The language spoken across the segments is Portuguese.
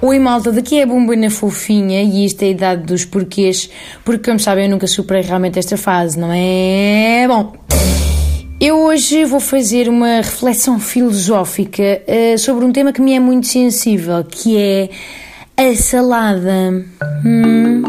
Oi malta, daqui é a Bombona Fofinha e isto é a idade dos porquês, porque como sabem eu nunca superei realmente esta fase, não é? Bom, eu hoje vou fazer uma reflexão filosófica uh, sobre um tema que me é muito sensível, que é a salada. Hum,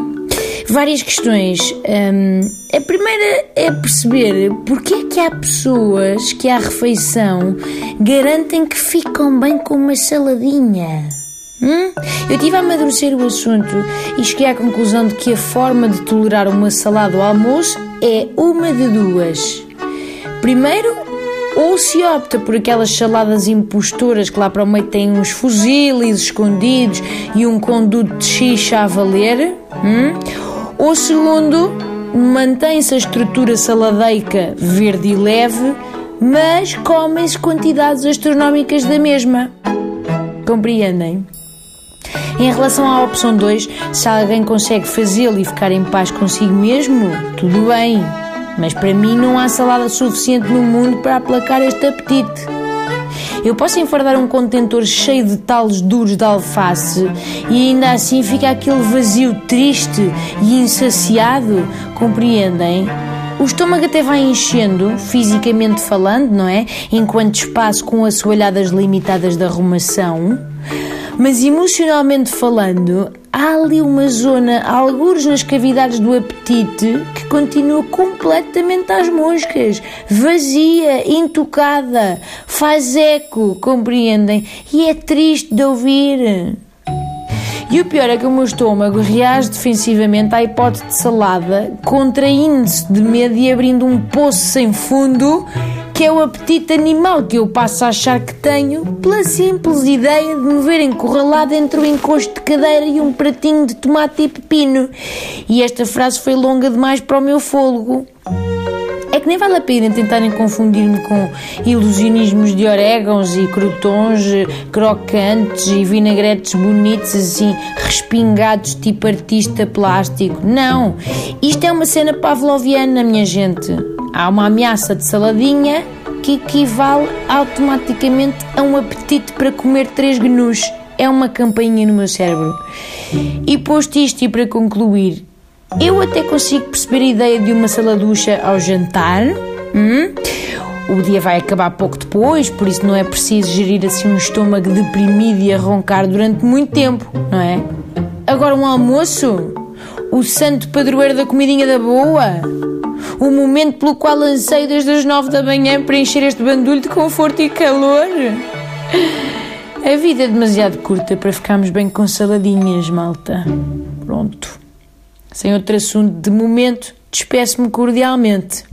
várias questões. Um, a primeira é perceber porque é que há pessoas que à refeição garantem que ficam bem com uma saladinha. Hum? Eu tive a amadurecer o assunto e cheguei à conclusão de que a forma de tolerar uma salada ao almoço é uma de duas. Primeiro, ou se opta por aquelas saladas impostoras que lá para o meio têm uns fuziles escondidos e um conduto de xixa a valer, hum? ou segundo, mantém-se a estrutura saladeica verde e leve, mas comem-se quantidades astronómicas da mesma. Compreendem? Em relação à opção 2, se alguém consegue fazê-lo e ficar em paz consigo mesmo, tudo bem. Mas para mim não há salada suficiente no mundo para aplacar este apetite. Eu posso enfardar um contentor cheio de talos duros de alface e ainda assim fica aquele vazio triste e insaciado, compreendem? O estômago até vai enchendo, fisicamente falando, não é? Enquanto espaço com assoalhadas limitadas de arrumação. Mas emocionalmente falando, há ali uma zona, algures nas cavidades do apetite, que continua completamente às moscas, vazia, intocada, faz eco, compreendem? E é triste de ouvir. E o pior é que o meu estômago reage defensivamente à hipótese de salada, contraindo-se de medo e abrindo um poço sem fundo que é o apetite animal que eu passo a achar que tenho pela simples ideia de me ver encurralado entre o encosto de cadeira e um pratinho de tomate e pepino. E esta frase foi longa demais para o meu fôlego. É que nem vale a pena tentarem confundir-me com ilusionismos de orégãos e crotons crocantes e vinagretes bonitos assim respingados tipo artista plástico. Não! Isto é uma cena pavloviana, minha gente. Há uma ameaça de saladinha que equivale automaticamente a um apetite para comer três gnus. É uma campainha no meu cérebro. E posto isto e para concluir, eu até consigo perceber a ideia de uma saladucha ao jantar. Hum? O dia vai acabar pouco depois, por isso não é preciso gerir assim um estômago deprimido e a roncar durante muito tempo, não é? Agora um almoço? O santo padroeiro da comidinha da boa? O momento pelo qual anseio desde as nove da manhã para encher este bandulho de conforto e calor. A vida é demasiado curta para ficarmos bem com saladinhas, malta. Pronto. Sem outro assunto, de momento, despeço-me cordialmente.